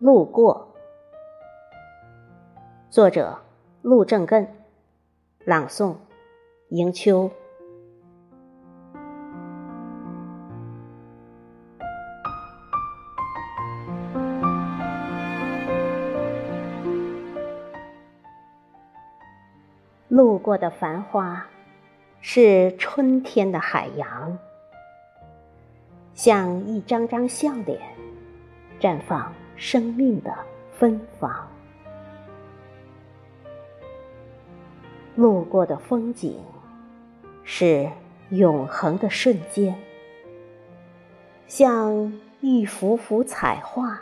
路过，作者陆正根，朗诵迎秋。路过的繁花，是春天的海洋，像一张张笑脸，绽放生命的芬芳。路过的风景，是永恒的瞬间，像一幅幅彩画，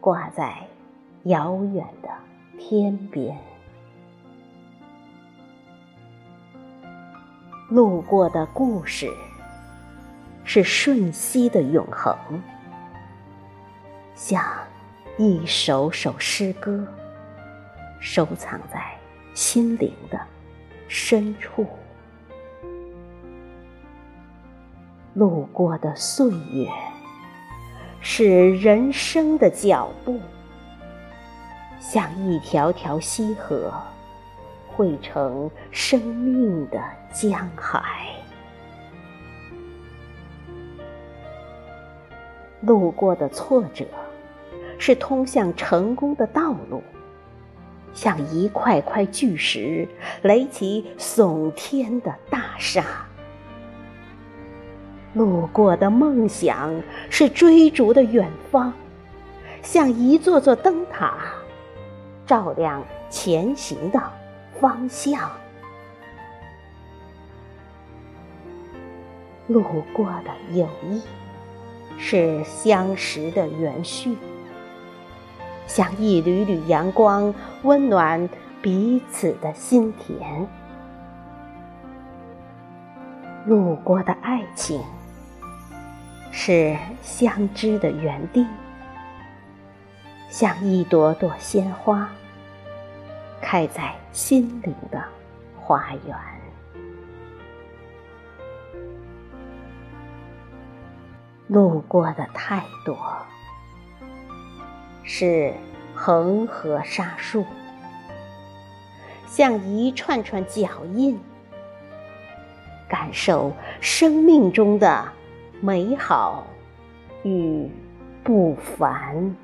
挂在遥远的天边。路过的故事，是瞬息的永恒，像一首首诗歌，收藏在心灵的深处。路过的岁月，是人生的脚步，像一条条溪河。汇成生命的江海。路过的挫折，是通向成功的道路，像一块块巨石垒起耸天的大厦。路过的梦想，是追逐的远方，像一座座灯塔，照亮前行的。方向，路过的友谊是相识的延续，像一缕缕阳光，温暖彼此的心田。路过的爱情是相知的园地，像一朵朵鲜花。开在心灵的花园，路过的太多，是恒河沙数，像一串串脚印，感受生命中的美好与不凡。